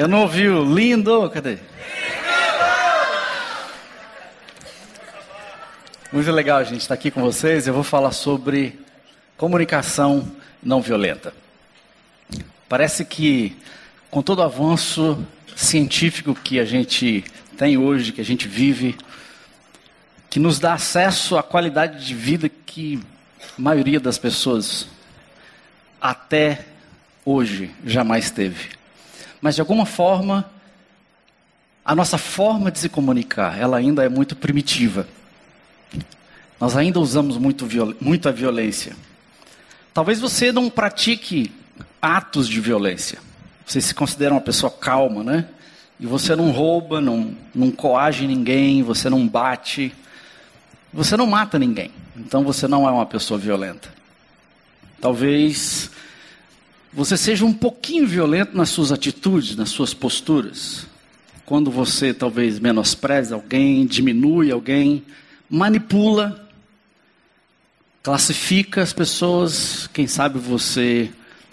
Eu não ouvi o lindo, cadê? Muito legal, gente, estar aqui com vocês. Eu vou falar sobre comunicação não violenta. Parece que, com todo o avanço científico que a gente tem hoje, que a gente vive, que nos dá acesso à qualidade de vida que a maioria das pessoas até hoje jamais teve. Mas de alguma forma, a nossa forma de se comunicar, ela ainda é muito primitiva. Nós ainda usamos muito viol muita violência. Talvez você não pratique atos de violência. Você se considera uma pessoa calma, né? E você não rouba, não, não coage ninguém, você não bate, você não mata ninguém. Então você não é uma pessoa violenta. Talvez você seja um pouquinho violento nas suas atitudes, nas suas posturas. Quando você talvez menospreza alguém, diminui alguém, manipula, classifica as pessoas, quem sabe você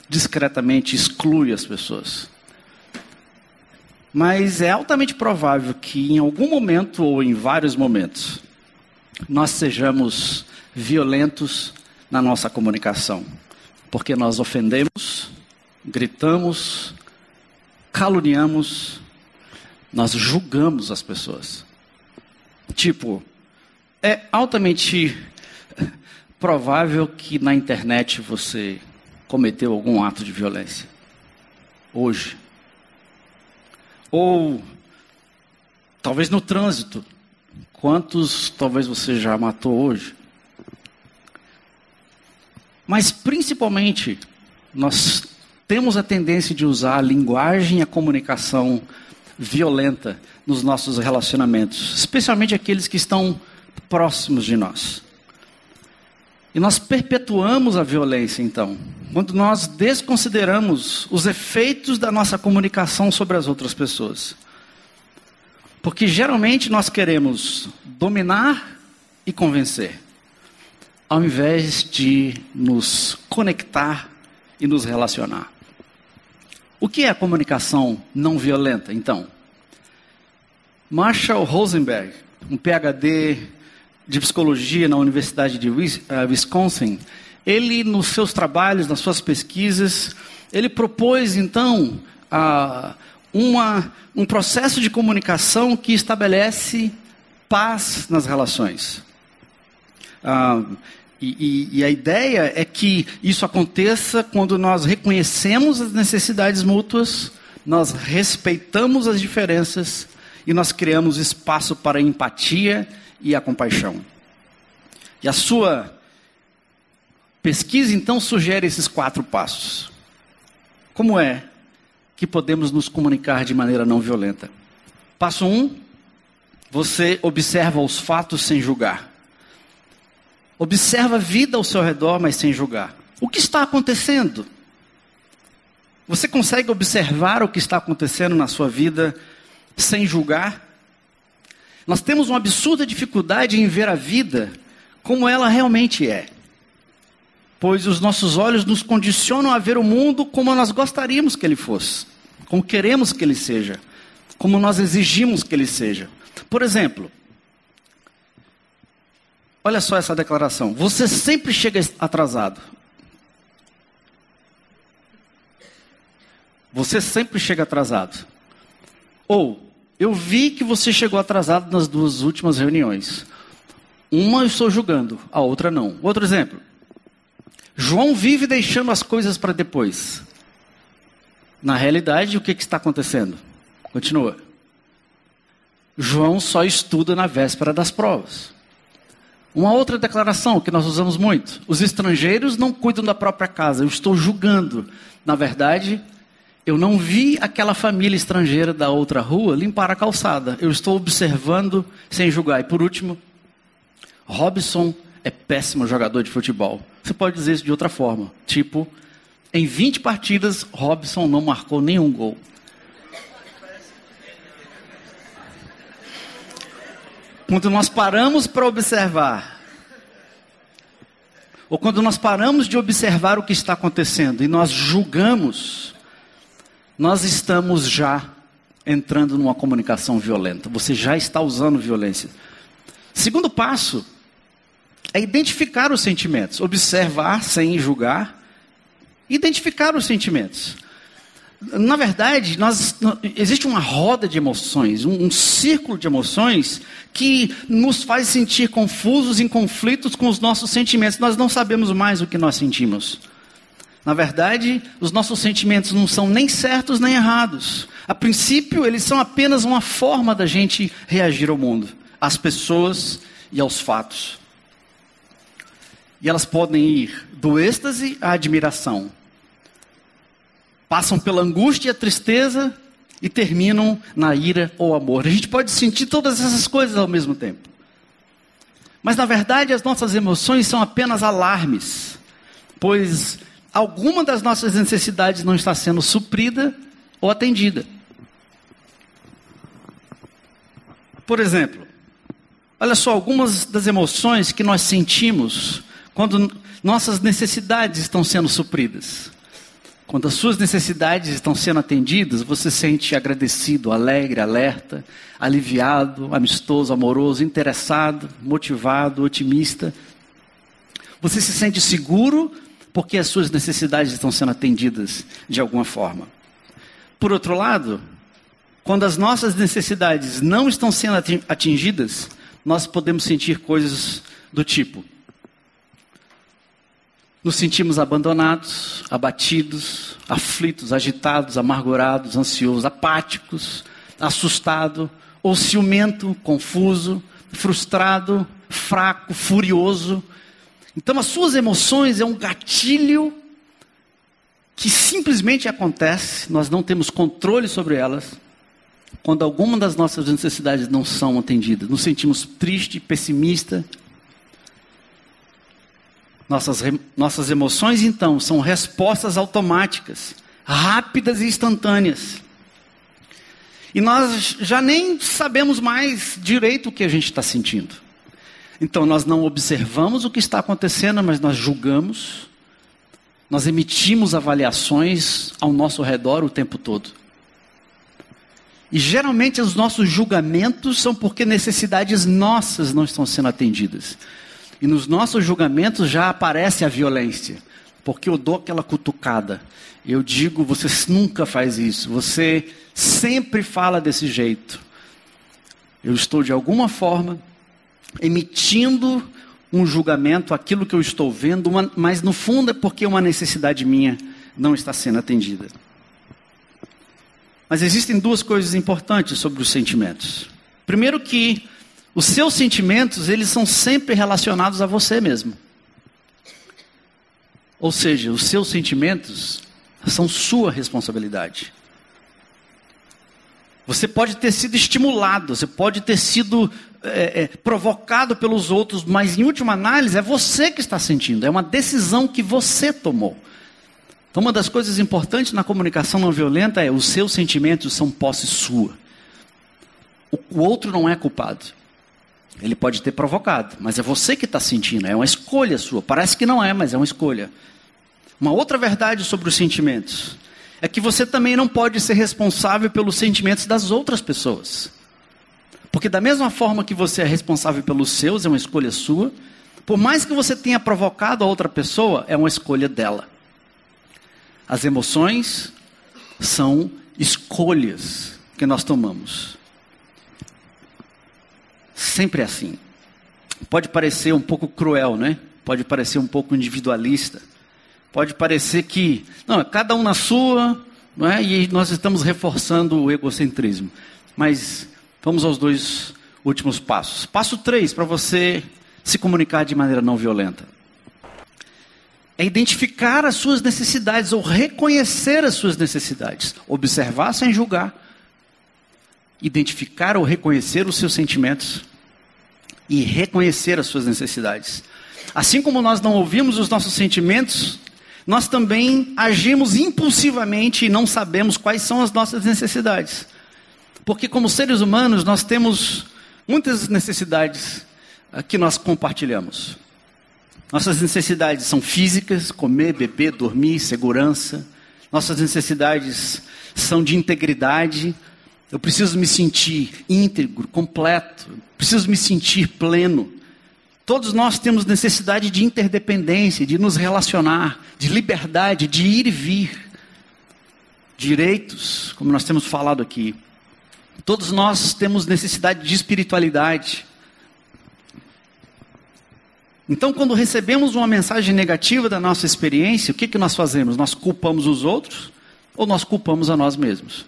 discretamente exclui as pessoas. Mas é altamente provável que em algum momento ou em vários momentos nós sejamos violentos na nossa comunicação, porque nós ofendemos, gritamos, caluniamos, nós julgamos as pessoas. Tipo, é altamente provável que na internet você cometeu algum ato de violência. Hoje. Ou talvez no trânsito. Quantos talvez você já matou hoje? Mas principalmente, nós temos a tendência de usar a linguagem e a comunicação violenta nos nossos relacionamentos, especialmente aqueles que estão próximos de nós. E nós perpetuamos a violência, então, quando nós desconsideramos os efeitos da nossa comunicação sobre as outras pessoas. Porque geralmente nós queremos dominar e convencer, ao invés de nos conectar e nos relacionar. O que é a comunicação não violenta, então? Marshall Rosenberg, um PhD de psicologia na Universidade de eh, Wisconsin, ele, nos seus trabalhos, nas suas pesquisas, ele propôs, então, uma, um processo de comunicação que estabelece paz nas relações. Ah, e, e, e, a ideia é que isso aconteça quando nós reconhecemos as necessidades mútuas, nós respeitamos as diferenças e nós criamos espaço para a empatia e a compaixão. E a sua pesquisa então sugere esses quatro passos. Como é que podemos nos comunicar de maneira não violenta? Passo um: você observa os fatos sem julgar. Observa a vida ao seu redor, mas sem julgar. O que está acontecendo? Você consegue observar o que está acontecendo na sua vida sem julgar? Nós temos uma absurda dificuldade em ver a vida como ela realmente é. Pois os nossos olhos nos condicionam a ver o mundo como nós gostaríamos que ele fosse, como queremos que ele seja, como nós exigimos que ele seja. Por exemplo, olha só essa declaração: você sempre chega atrasado. Você sempre chega atrasado. Ou eu vi que você chegou atrasado nas duas últimas reuniões. Uma eu estou julgando, a outra não. Outro exemplo. João vive deixando as coisas para depois. Na realidade, o que, que está acontecendo? Continua. João só estuda na véspera das provas. Uma outra declaração que nós usamos muito: os estrangeiros não cuidam da própria casa, eu estou julgando. Na verdade, eu não vi aquela família estrangeira da outra rua limpar a calçada. Eu estou observando sem julgar. E por último, Robson é péssimo jogador de futebol. Você pode dizer isso de outra forma. Tipo, em 20 partidas, Robson não marcou nenhum gol. Quando nós paramos para observar, ou quando nós paramos de observar o que está acontecendo e nós julgamos, nós estamos já entrando numa comunicação violenta. Você já está usando violência. Segundo passo é identificar os sentimentos, observar sem julgar, identificar os sentimentos. Na verdade, nós, existe uma roda de emoções, um, um, círculo de emoções que nos faz sentir confusos em conflitos com os nossos sentimentos. Nós não sabemos mais o que nós sentimos. Na verdade, os nossos sentimentos não são nem certos nem errados. A princípio, eles são apenas uma forma da gente reagir ao mundo, às pessoas e aos fatos. E elas podem ir do êxtase à admiração, passam pela angústia e a tristeza e terminam na ira ou amor. A gente pode sentir todas essas coisas ao mesmo tempo. Mas na verdade as nossas emoções são apenas alarmes, pois alguma das nossas necessidades não está sendo suprida ou atendida. Por exemplo, olha só algumas das emoções que nós sentimos quando nossas necessidades estão sendo supridas. Quando as suas necessidades estão sendo atendidas, você se sente agradecido, alegre, alerta, aliviado, amistoso, amoroso, interessado, motivado, otimista. Você se sente seguro porque as suas necessidades estão sendo atendidas de alguma forma. Por outro lado, quando as nossas necessidades não estão sendo atingidas, nós podemos sentir coisas do tipo: nos sentimos abandonados, abatidos, aflitos, agitados, amargurados, ansiosos, apáticos, assustado, ou ciumento, confuso, frustrado, fraco, furioso. Então, as suas emoções é um gatilho que simplesmente acontece, nós não temos controle sobre elas, quando alguma das nossas necessidades não são atendidas. Nos sentimos triste, pessimista, nossas, nossas emoções, então, são respostas automáticas, rápidas e instantâneas. E nós já nem sabemos mais direito o que a gente está sentindo. Então, nós não observamos o que está acontecendo, mas nós julgamos, nós emitimos avaliações ao nosso redor o tempo todo. E geralmente os nossos julgamentos são porque necessidades nossas não estão sendo atendidas. E nos nossos julgamentos já aparece a violência, porque eu dou aquela cutucada. Eu digo, você nunca faz isso, você sempre fala desse jeito. Eu estou de alguma forma emitindo um julgamento, aquilo que eu estou vendo, mas no fundo é porque uma necessidade minha não está sendo atendida. Mas existem duas coisas importantes sobre os sentimentos. Primeiro que os seus sentimentos, eles são sempre relacionados a você mesmo. Ou seja, os seus sentimentos são sua responsabilidade. Você pode ter sido estimulado, você pode ter sido é, é, provocado pelos outros, mas em última análise é você que está sentindo, é uma decisão que você tomou. Então, uma das coisas importantes na comunicação não violenta é os seus sentimentos são posse sua. O, o outro não é culpado. Ele pode ter provocado, mas é você que está sentindo, é uma escolha sua. Parece que não é, mas é uma escolha. Uma outra verdade sobre os sentimentos é que você também não pode ser responsável pelos sentimentos das outras pessoas. Porque, da mesma forma que você é responsável pelos seus, é uma escolha sua, por mais que você tenha provocado a outra pessoa, é uma escolha dela. As emoções são escolhas que nós tomamos sempre é assim. Pode parecer um pouco cruel, né? Pode parecer um pouco individualista. Pode parecer que, não, é cada um na sua, não é? E nós estamos reforçando o egocentrismo. Mas vamos aos dois últimos passos. Passo 3 para você se comunicar de maneira não violenta. É identificar as suas necessidades ou reconhecer as suas necessidades. Observar sem julgar identificar ou reconhecer os seus sentimentos e reconhecer as suas necessidades. Assim como nós não ouvimos os nossos sentimentos, nós também agimos impulsivamente e não sabemos quais são as nossas necessidades. Porque, como seres humanos, nós temos muitas necessidades ah, que nós compartilhamos. Nossas necessidades são físicas: comer, beber, dormir, segurança. Nossas necessidades são de integridade, Eu preciso me sentir íntegro, completo. Preciso me sentir pleno. Todos nós temos necessidade de interdependência, de nos relacionar, de liberdade, de ir e vir. Direitos, como nós temos falado aqui. Todos nós temos necessidade de espiritualidade. Então, quando recebemos uma mensagem negativa da nossa experiência, o que, que nós fazemos? Nós culpamos os outros ou nós culpamos a nós mesmos?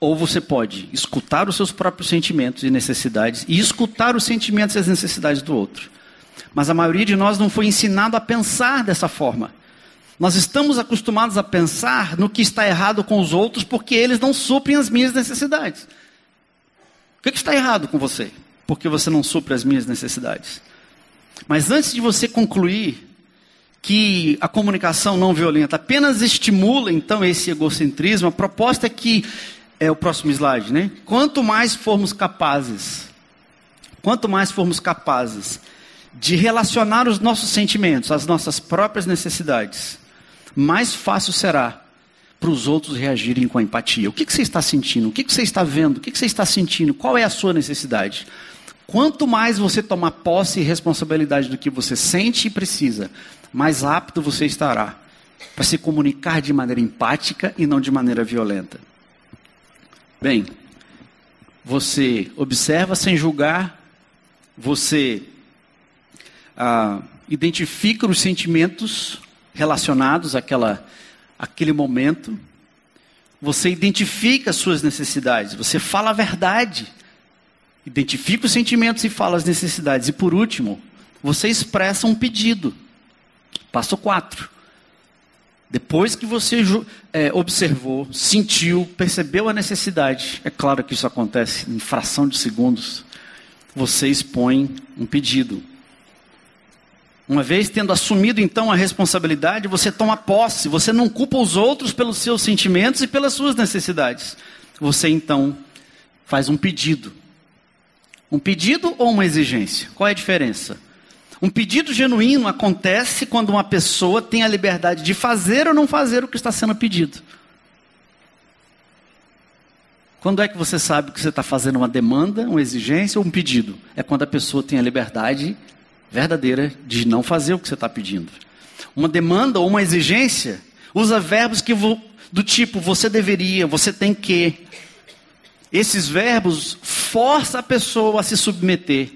Ou você pode escutar os seus próprios sentimentos e necessidades e escutar os sentimentos e as necessidades do outro. Mas a maioria de nós não foi ensinado a pensar dessa forma. Nós estamos acostumados a pensar no que está errado com os outros porque eles não suprem as minhas necessidades. O que, que está errado com você? Porque você não supre as minhas necessidades. Mas antes de você concluir que a comunicação não violenta apenas estimula então esse egocentrismo, a proposta é que é o próximo slide, né? Quanto mais formos capazes, quanto mais formos capazes de relacionar os nossos sentimentos às nossas próprias necessidades, mais fácil será para os outros reagirem com empatia. O que, que você está sentindo? O que, que você está vendo? O que, que você está sentindo? Qual é a sua necessidade? Quanto mais você tomar posse e responsabilidade do que você sente e precisa, mais apto você estará para se comunicar de maneira empática e não de maneira violenta. Bem, você observa sem julgar, você ah, identifica os sentimentos relacionados àquela, àquele momento, você identifica as suas necessidades, você fala a verdade, identifica os sentimentos e fala as necessidades. E por último, você expressa um pedido. Passo 4. Depois que você é, observou, sentiu, percebeu a necessidade, é claro que isso acontece em fração de segundos, você expõe um pedido. Uma vez tendo assumido então a responsabilidade, você toma posse, você não culpa os outros pelos seus sentimentos e pelas suas necessidades. Você então faz um pedido. Um pedido ou uma exigência? Qual é a diferença? Um pedido genuíno acontece quando uma pessoa tem a liberdade de fazer ou não fazer o que está sendo pedido. Quando é que você sabe que você está fazendo uma demanda, uma exigência ou um pedido? É quando a pessoa tem a liberdade verdadeira de não fazer o que você está pedindo. Uma demanda ou uma exigência usa verbos que do tipo você deveria, você tem que. Esses verbos forçam a pessoa a se submeter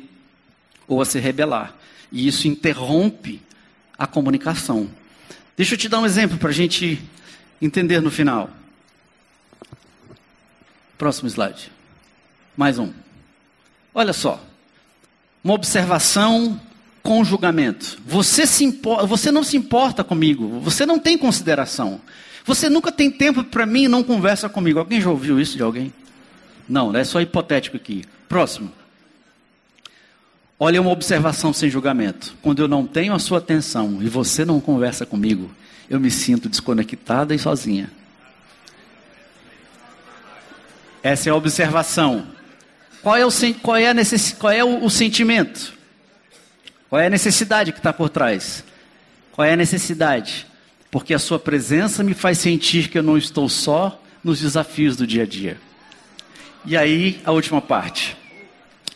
ou a se rebelar. E isso interrompe a comunicação. Deixa eu te dar um exemplo para a gente entender no final. Próximo slide. Mais um. Olha só. Uma observação com julgamento. Você, se importa, você não se importa comigo. Você não tem consideração. Você nunca tem tempo para mim e não conversa comigo. Alguém já ouviu isso de alguém? Não, é só hipotético aqui. Próximo. Olha uma observação sem julgamento. Quando eu não tenho a sua atenção e você não conversa comigo, eu me sinto desconectada e sozinha. Essa é a observação. Qual é o, qual é necess, qual é o, o sentimento? Qual é a necessidade que está por trás? Qual é a necessidade? Porque a sua presença me faz sentir que eu não estou só nos desafios do dia a dia. E aí, a última parte.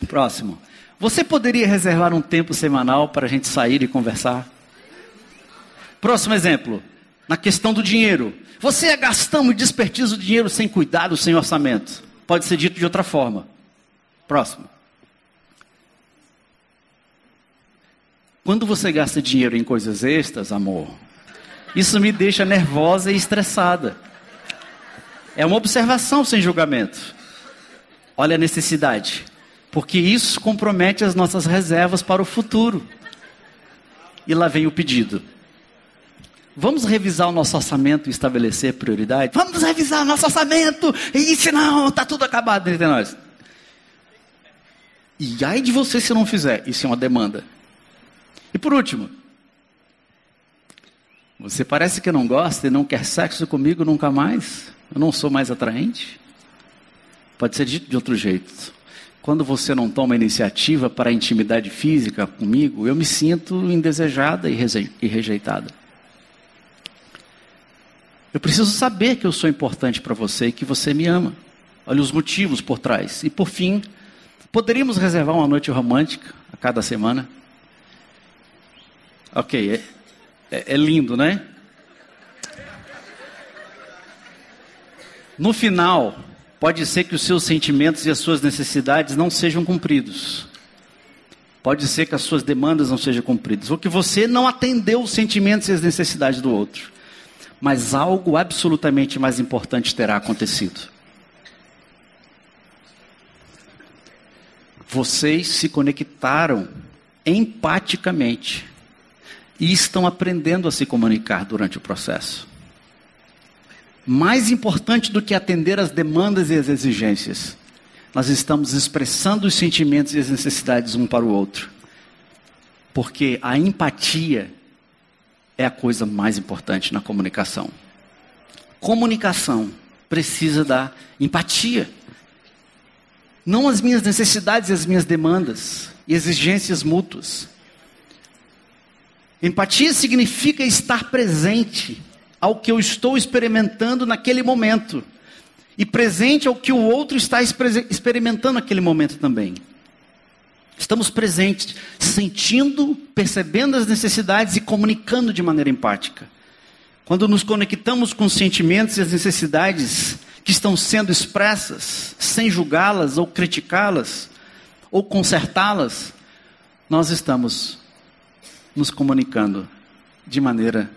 Próximo. Você poderia reservar um tempo semanal para a gente sair e conversar? Próximo exemplo, na questão do dinheiro. Você é gastando e desperdiça o dinheiro sem cuidado, sem orçamento. Pode ser dito de outra forma. Próximo. Quando você gasta dinheiro em coisas extras, amor, isso me deixa nervosa e estressada. É uma observação sem julgamento. Olha a necessidade porque isso compromete as nossas reservas para o futuro. E lá vem o pedido. Vamos revisar o nosso orçamento e estabelecer prioridade? Vamos revisar o nosso orçamento! E se não, está tudo acabado entre nós. E ai de você se não fizer, isso é uma demanda. E por último, você parece que não gosta e não quer sexo comigo nunca mais? Eu não sou mais atraente? Pode ser dito de outro jeito. Quando você não toma iniciativa para a intimidade física comigo, eu me sinto indesejada e rejeitada. Eu preciso saber que eu sou importante para você e que você me ama. olha os motivos por trás. E por fim, poderíamos reservar uma noite romântica a cada semana? Ok, é, é, é lindo, né? No final, pode ser que os seus sentimentos e as suas necessidades não sejam cumpridos. Pode ser que as suas demandas não sejam cumpridas. Ou que você não atendeu os sentimentos e as necessidades do outro. Mas algo absolutamente mais importante terá acontecido. Vocês se conectaram empaticamente e estão aprendendo a se comunicar durante o processo mais importante do que atender às demandas e às exigências, nós estamos expressando os sentimentos e as necessidades um para o outro. Porque a empatia é a coisa mais importante na comunicação. Comunicação precisa da empatia. Não as minhas necessidades e as minhas demandas e exigências mútuas. Empatia significa estar presente ao que eu estou experimentando naquele momento e presente ao que o outro está experimentando naquele momento também. Estamos presentes, sentindo, percebendo as necessidades e comunicando de maneira empática. Quando nos conectamos com os sentimentos e as necessidades que estão sendo expressas, sem julgá-las ou criticá-las ou consertá-las, nós estamos nos comunicando de maneira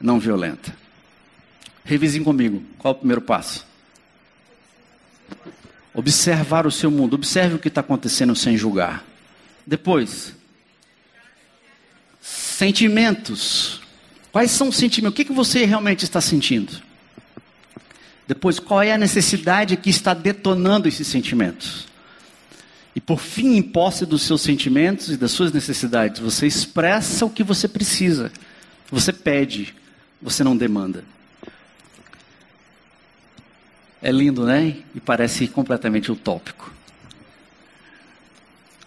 não violenta. Revisem comigo. Qual é o primeiro passo? Observar o seu mundo. Observe o que está acontecendo sem julgar. Depois, sentimentos. Quais são os sentimentos? O que, que você realmente está sentindo? Depois, qual é a necessidade que está detonando esses sentimentos? E por fim, em posse dos seus sentimentos e das suas necessidades, você expressa o que você precisa. Você pede, você não demanda. É lindo, né? E parece completamente utópico.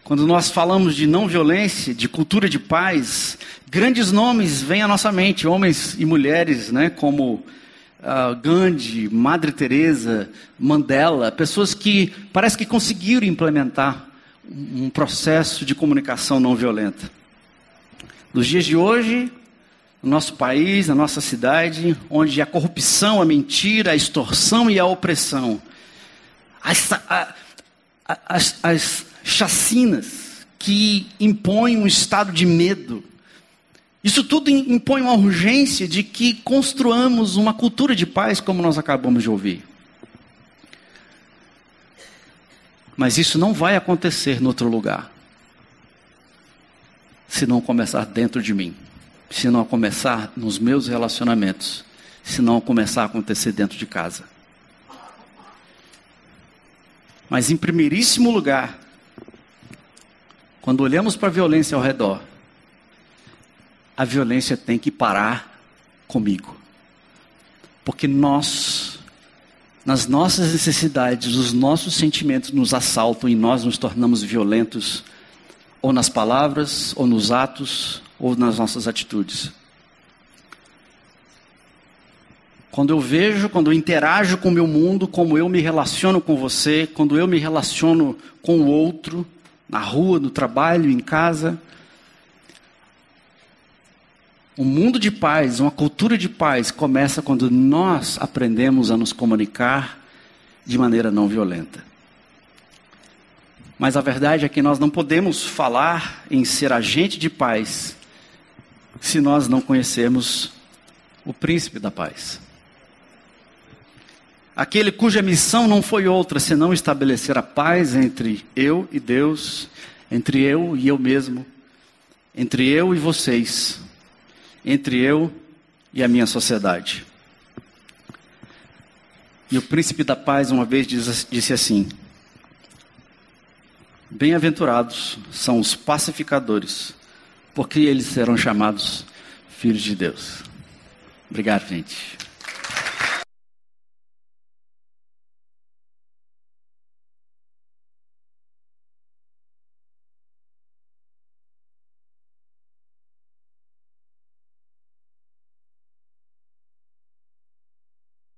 Quando nós falamos de não violência, de cultura de paz, grandes nomes vêm à nossa mente, homens e mulheres, né, como uh, Gandhi, Madre Teresa, Mandela, pessoas que parece que conseguiram implementar um processo de comunicação não violenta. Nos dias de hoje, no nosso país, na nossa cidade, onde a corrupção, a mentira, a extorsão e a opressão, as, a, as, as chacinas que impõem um estado de medo, isso tudo impõe uma urgência de que construamos uma cultura de paz, como nós acabamos de ouvir. Mas isso não vai acontecer em outro lugar, se não começar dentro de mim se não começar nos meus relacionamentos, se não começar a acontecer dentro de casa. Mas em primeiríssimo lugar, quando olhamos para a violência ao redor, a violência tem que parar comigo. Porque nós, nas nossas necessidades, os nossos sentimentos nos assaltam e nós nos tornamos violentos, ou nas palavras, ou nos atos, ou nas nossas atitudes. Quando eu vejo, quando eu interajo com o meu mundo, como eu me relaciono com você, quando eu me relaciono com o outro, na rua, no trabalho, em casa. Um mundo de paz, uma cultura de paz começa quando nós aprendemos a nos comunicar de maneira não violenta. Mas a verdade é que nós não podemos falar em ser agente de paz se nós não conhecermos o príncipe da paz. Aquele cuja missão não foi outra senão estabelecer a paz entre eu e Deus, entre eu e eu mesmo, entre eu e vocês, entre eu e a minha sociedade. E o príncipe da paz uma vez disse assim: Bem-aventurados são os pacificadores, porque eles serão chamados filhos de Deus. Obrigado, gente.